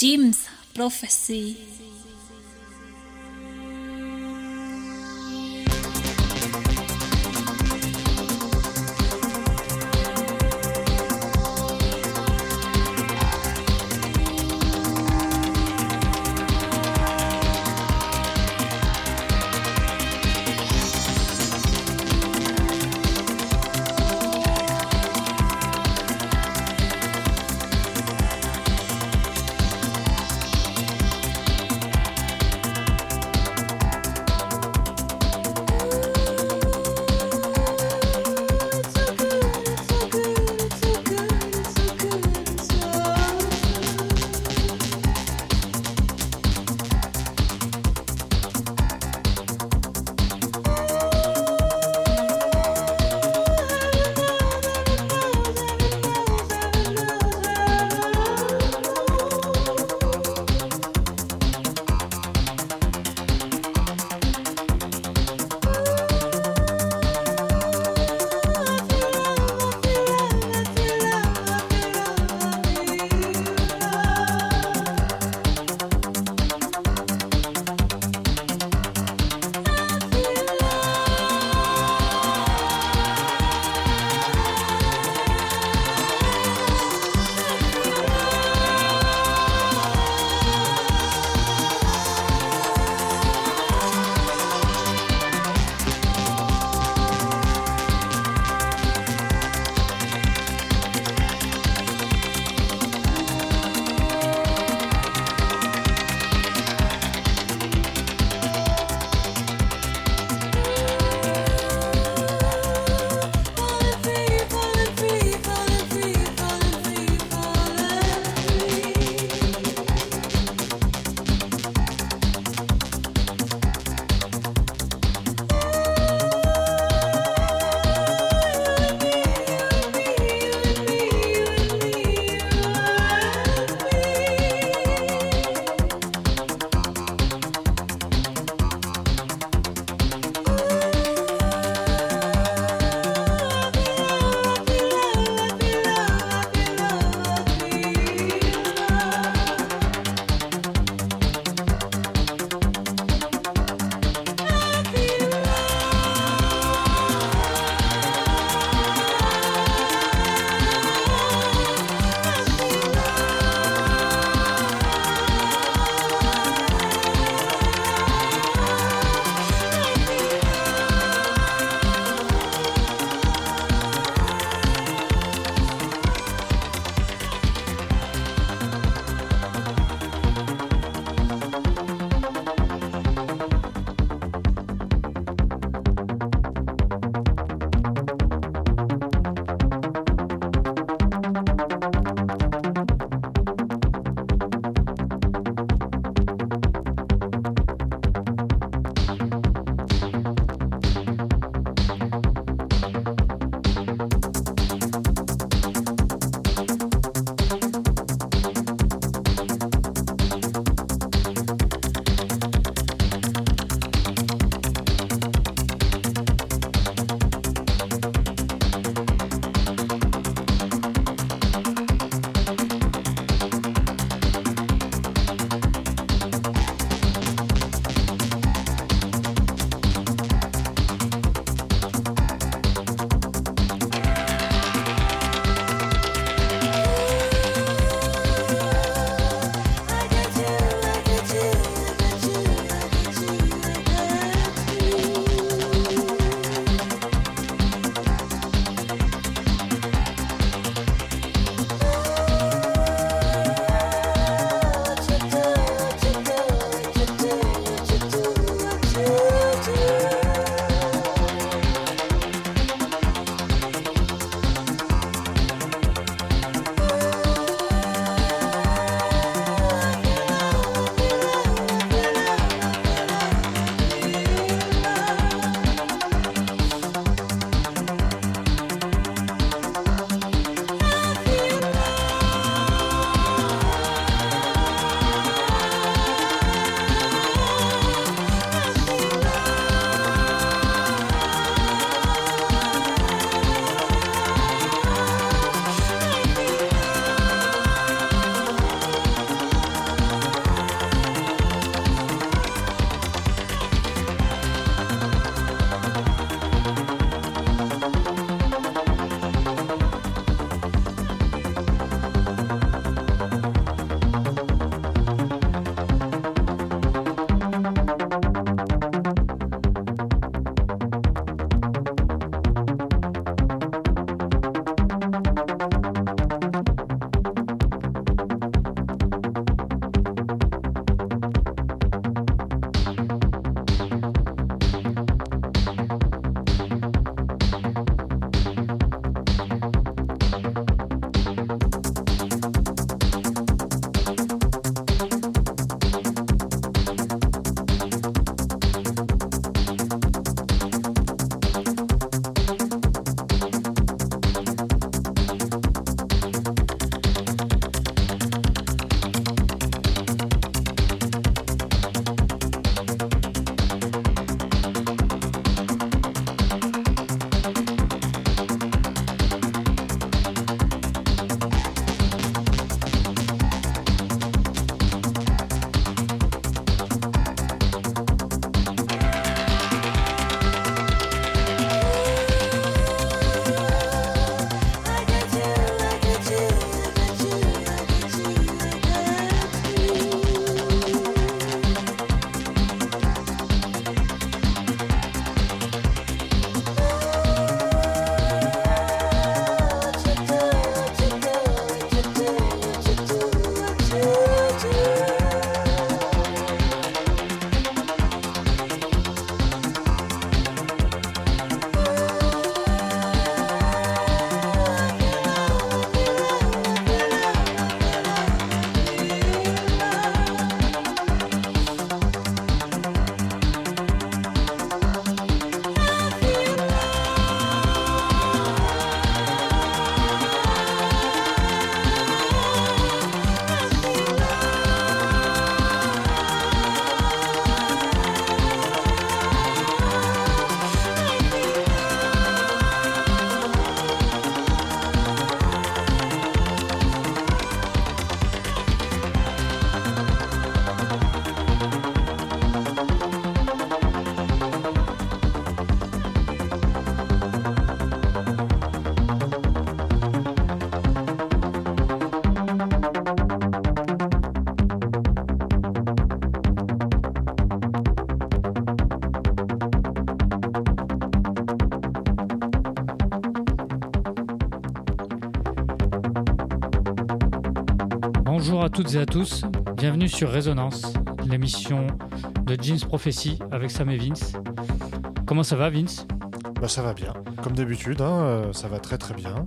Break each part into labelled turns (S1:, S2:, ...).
S1: James Prophecy.
S2: Toutes et à tous, bienvenue sur Résonance, l'émission de Jeans Prophecy avec Sam et Vince. Comment ça va Vince?
S3: Bah ça va bien, comme d'habitude, hein, euh, ça va très très bien.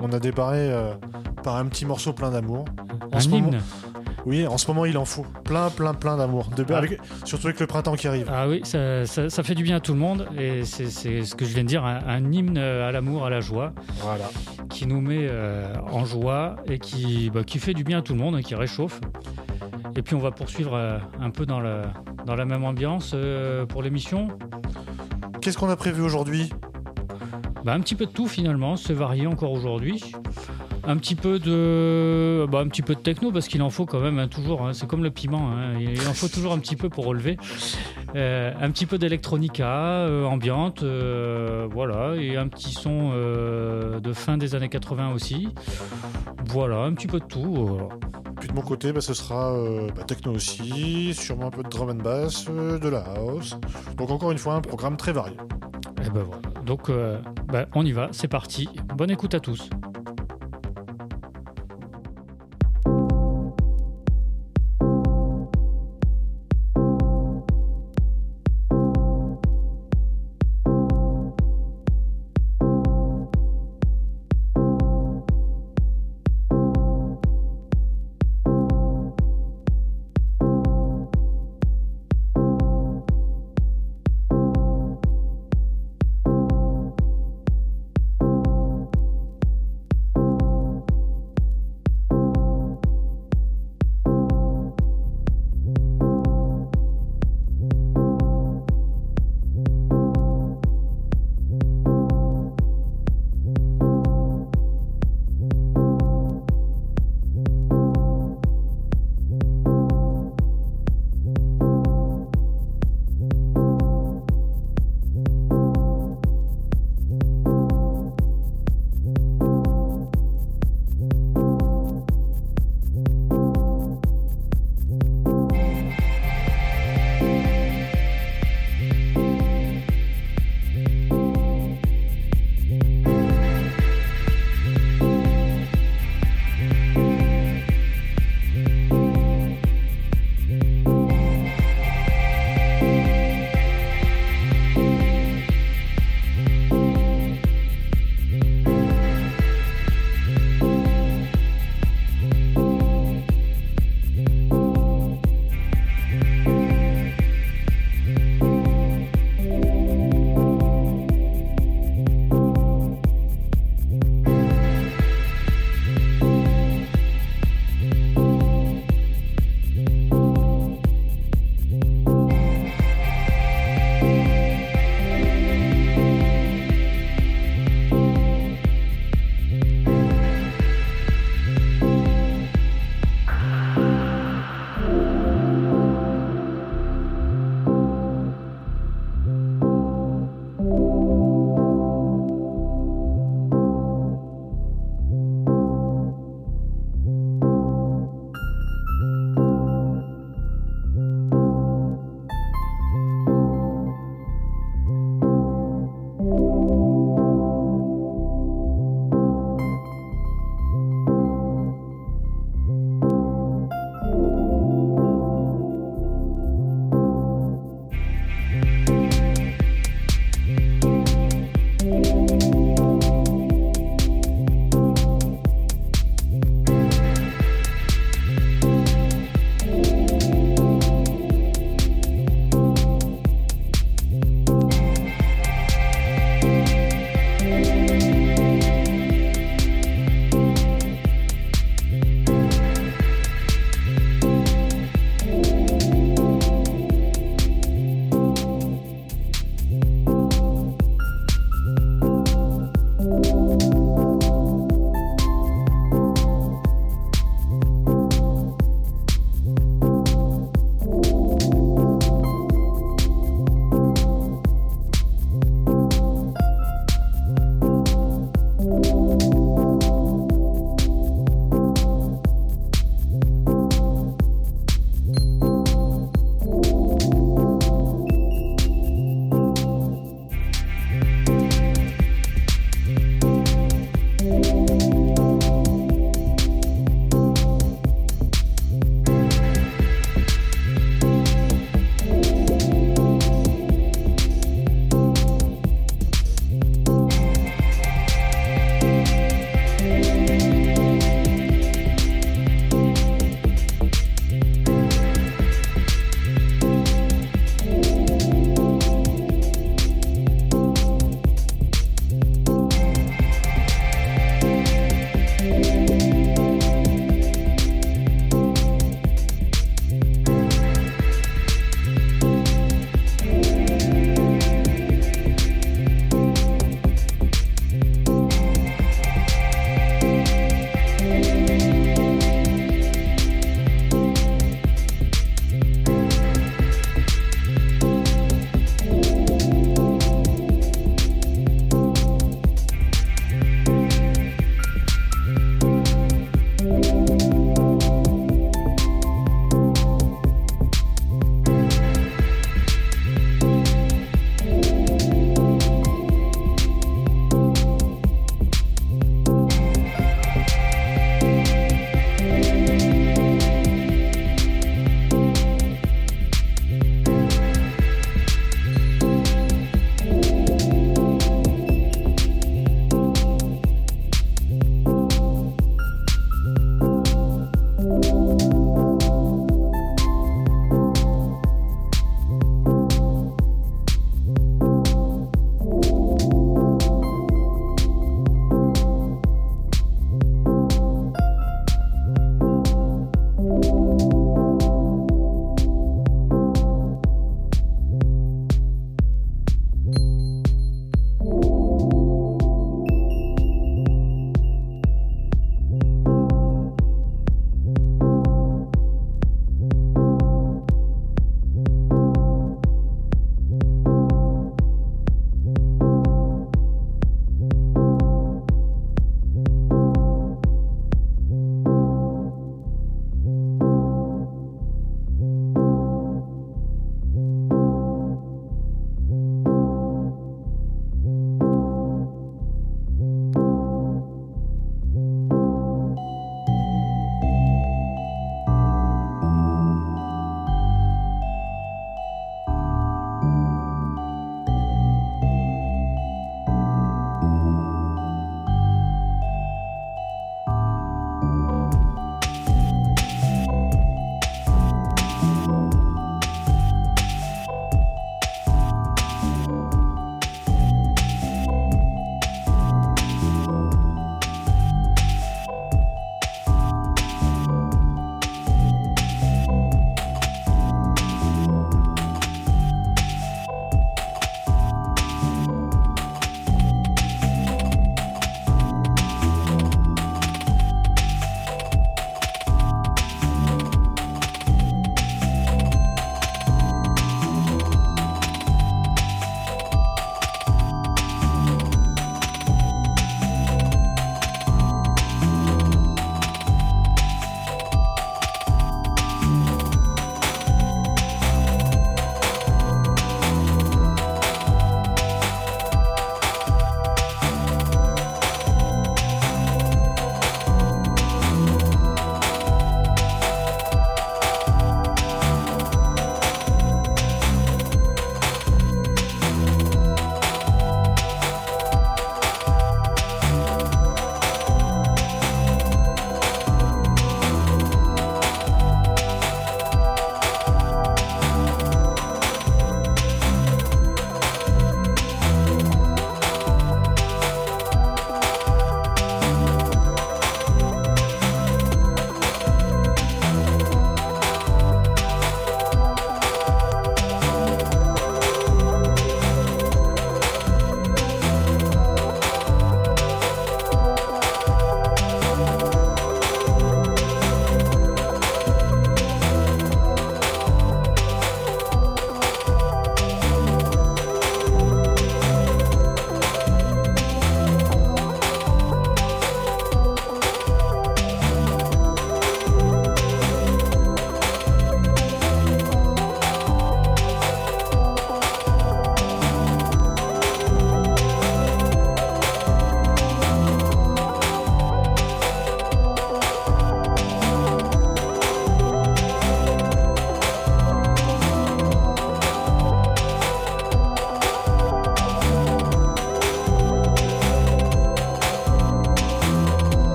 S3: On a débarré euh, par un petit morceau plein d'amour.
S2: Un hymne
S3: Oui, en ce moment il en faut plein plein plein d'amour,
S2: Ah.
S3: surtout avec le printemps qui arrive.
S2: Ah oui, ça, ça- ça fait du bien à tout le monde et c'est c'est ce que je viens de dire, un, un hymne à l'amour, à la joie,
S3: Voilà.
S2: Qui nous met euh, en joie et qui, bah, qui fait du bien à tout le monde, hein, qui réchauffe. Et puis on va poursuivre euh, un peu dans la, dans la même ambiance euh, pour l'émission.
S3: Qu'est-ce qu'on a prévu aujourd'hui?
S2: Bah, un petit peu de tout finalement, c'est varié encore aujourd'hui. Un petit peu de, bah, un petit peu de techno parce qu'il en faut quand même hein, toujours. hein, c'est comme le piment, hein, il en faut toujours un petit peu pour relever. Euh, un petit peu d'électronica euh, ambiante, euh, voilà, et un petit son euh, de fin des années 80 aussi. Voilà, un petit peu de tout. voilà.
S3: Puis de mon côté, bah, ce sera bah, techno aussi, sûrement un peu de drum and bass, de la house. Donc encore une fois, un programme très varié.
S2: Et ben voilà. Donc, bah, on y va, c'est parti. Bonne écoute à tous.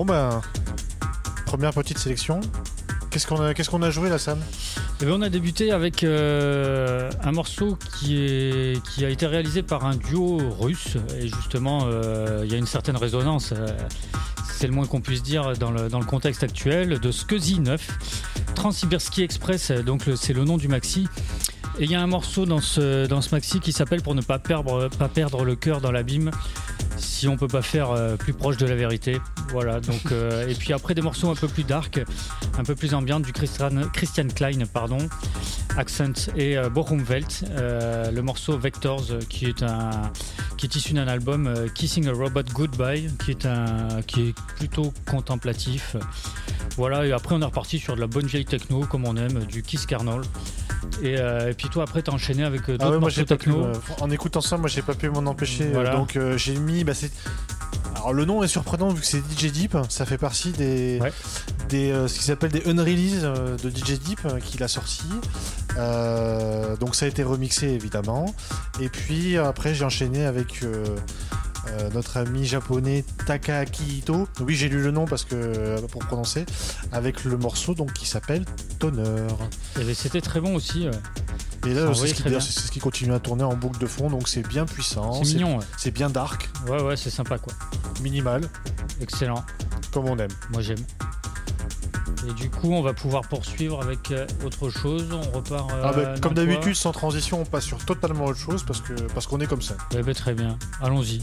S3: Bon ben, première petite sélection. Qu'est-ce qu'on a, joué là, Sam?
S4: Eh bien, on a débuté avec euh, un morceau qui, a été réalisé par un duo russe. Et justement, euh, il y a une certaine résonance, euh, c'est le moins qu'on puisse dire dans le, contexte actuel, de Scusi 9. Transsibirski Express, donc c'est le nom du maxi. Et il y a un morceau dans ce, maxi qui s'appelle Pour ne pas perdre le cœur dans l'abîme. Si on peut pas faire euh, plus proche de la vérité. Voilà, donc, euh, et puis après des morceaux un peu plus dark, un peu plus ambiante du Christian, Christian Klein, pardon, Accent et euh, Bochumwelt, euh, le morceau Vectors qui est un qui est issu d'un album Kissing a Robot Goodbye qui est un qui est plutôt contemplatif. Voilà, et après on est reparti sur de la bonne vieille techno comme on aime, du Kiss Kernel. Et, euh, et puis toi après t'as enchaîné avec euh, d'autres
S3: Ah ouais, moi
S4: morceaux
S3: pu.
S4: techno.
S3: euh, en écoutant ça, moi j'ai pas pu m'en empêcher.
S4: Voilà.
S3: donc euh, j'ai mis. Bah, alors le nom est surprenant vu que c'est DJ Deep. Ça fait partie des,
S4: Ouais.
S3: des ce qu'ils appellent des unrelease euh, de DJ Deep qu'il a sorti. Donc ça a été remixé évidemment. Et puis après j'ai enchaîné avec. Euh, notre ami japonais Takahaki Ito. Oui, j'ai lu le nom parce que euh, pour prononcer avec le morceau donc qui s'appelle Tonner.
S4: Et ben, c'était très bon aussi. ouais.
S3: Et là, c'est ce, ce qui continue à tourner en boucle de fond, donc c'est bien puissant,
S4: C'est mignon. ouais.
S3: c'est bien dark,
S4: Ouais ouais, c'est sympa quoi.
S3: minimal,
S4: Excellent.
S3: comme on aime.
S4: Moi j'aime. Et du coup, on va pouvoir poursuivre avec euh, autre chose. On repart. euh,
S3: Ah bah, comme d'habitude, sans transition, on passe sur totalement autre chose parce que parce qu'on est comme ça.
S4: Eh ben, très bien. Allons-y.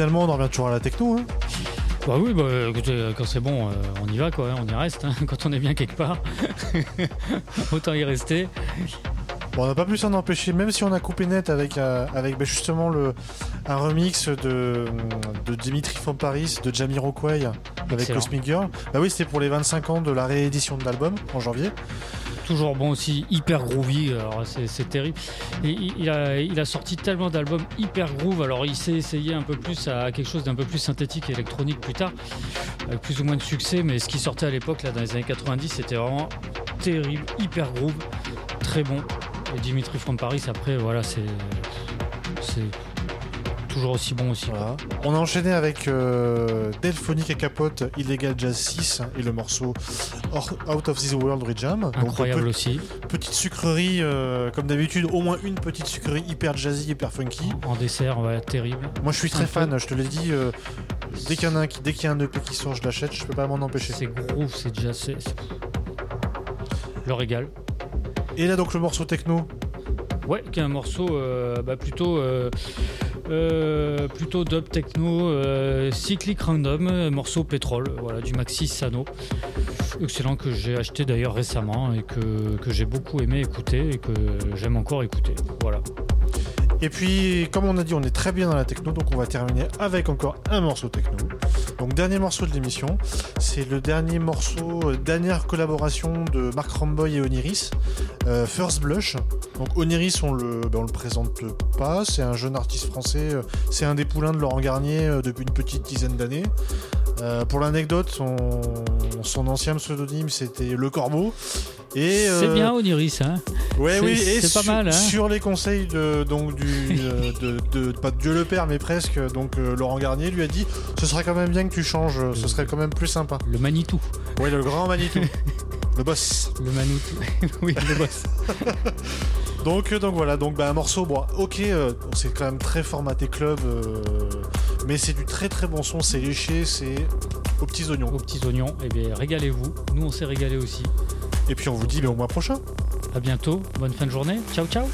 S3: Finalement, on en revient toujours à la techno. Hein.
S2: Bah oui, bah, écoutez, quand c'est bon, euh, on y va, quoi, hein, on y reste. hein. Quand on est bien quelque part, autant y rester.
S3: Bon, on n'a pas pu s'en empêcher, même si on a coupé net avec, euh, avec bah, justement le, un remix de, de Dimitri from Paris, de Jamiroquai avec
S2: Excellent.
S3: Cosmic Girl. Bah oui, c'était pour les 25 ans de la réédition de l'album en janvier.
S2: Toujours bon aussi, hyper groovy, alors c'est terrible. Il a, il a sorti tellement d'albums hyper groove, alors il s'est essayé un peu plus à quelque chose d'un peu plus synthétique et électronique plus tard, avec plus ou moins de succès, mais ce qui sortait à l'époque, là, dans les années 90, c'était vraiment terrible, hyper groove, très bon. Et Dimitri from Paris, après, voilà, c'est. Toujours aussi bon aussi.
S3: Voilà. On a enchaîné avec euh, Delphonique et Capote, Illegal Jazz 6 et le morceau Or- Out of This World Rejam. Donc,
S2: Incroyable aussi.
S3: petite sucrerie, euh, comme d'habitude, au moins une petite sucrerie hyper jazzy, hyper funky.
S2: En dessert, ouais, terrible.
S3: Moi je suis très fan, je te l'ai dit, euh, dès qu'il y en a un qui, dès qu'il y a un EP qui sort, je l'achète, je peux pas m'en empêcher.
S2: C'est groove, c'est déjà. c'est- c'est- Le régal.
S3: Et là donc le morceau techno,
S2: Ouais, qui est un morceau euh, bah, plutôt, euh, euh, plutôt dub techno, euh, cyclic random, euh, morceau pétrole, voilà, du Maxi Sano. Excellent que j'ai acheté d'ailleurs récemment et que, que j'ai beaucoup aimé écouter et que j'aime encore écouter. Voilà.
S3: Et puis, comme on a dit, on est très bien dans la techno, donc on va terminer avec encore un morceau techno. Donc, dernier morceau de l'émission, c'est le dernier morceau, euh, dernière collaboration de Mark Ramboy et Oniris, euh, First Blush. Donc, Oniris, on le, ben, on le présente pas, c'est un jeune artiste français, euh, c'est un des poulains de Laurent Garnier depuis une petite dizaine d'années. Euh, pour l'anecdote, son, son ancien pseudonyme c'était Le Corbeau. Et,
S2: C'est bien Oniris, hein
S3: Ouais, oui, et
S2: c'est pas
S3: sur,
S2: mal, hein.
S3: sur les conseils de, donc, du, de, de- pas de Dieu le Père, mais presque, donc euh, Laurent Garnier lui a dit ce serait quand même bien que tu changes, ce serait quand même plus sympa.
S2: Le Manitou.
S3: Ouais, le grand Manitou, le boss.
S2: Le Manitou. oui, le boss.
S3: Donc, euh, donc voilà, donc bah, un morceau, bon, ok, euh, c'est quand même très formaté club, euh, mais c'est du très très bon son, c'est léché, c'est aux petits oignons.
S2: Aux petits oignons, eh bien, régalez-vous. Nous, on s'est régalé aussi.
S3: Et puis on vous dit bah, au mois prochain.
S2: À bientôt. Bonne fin de journée. Ciao, ciao.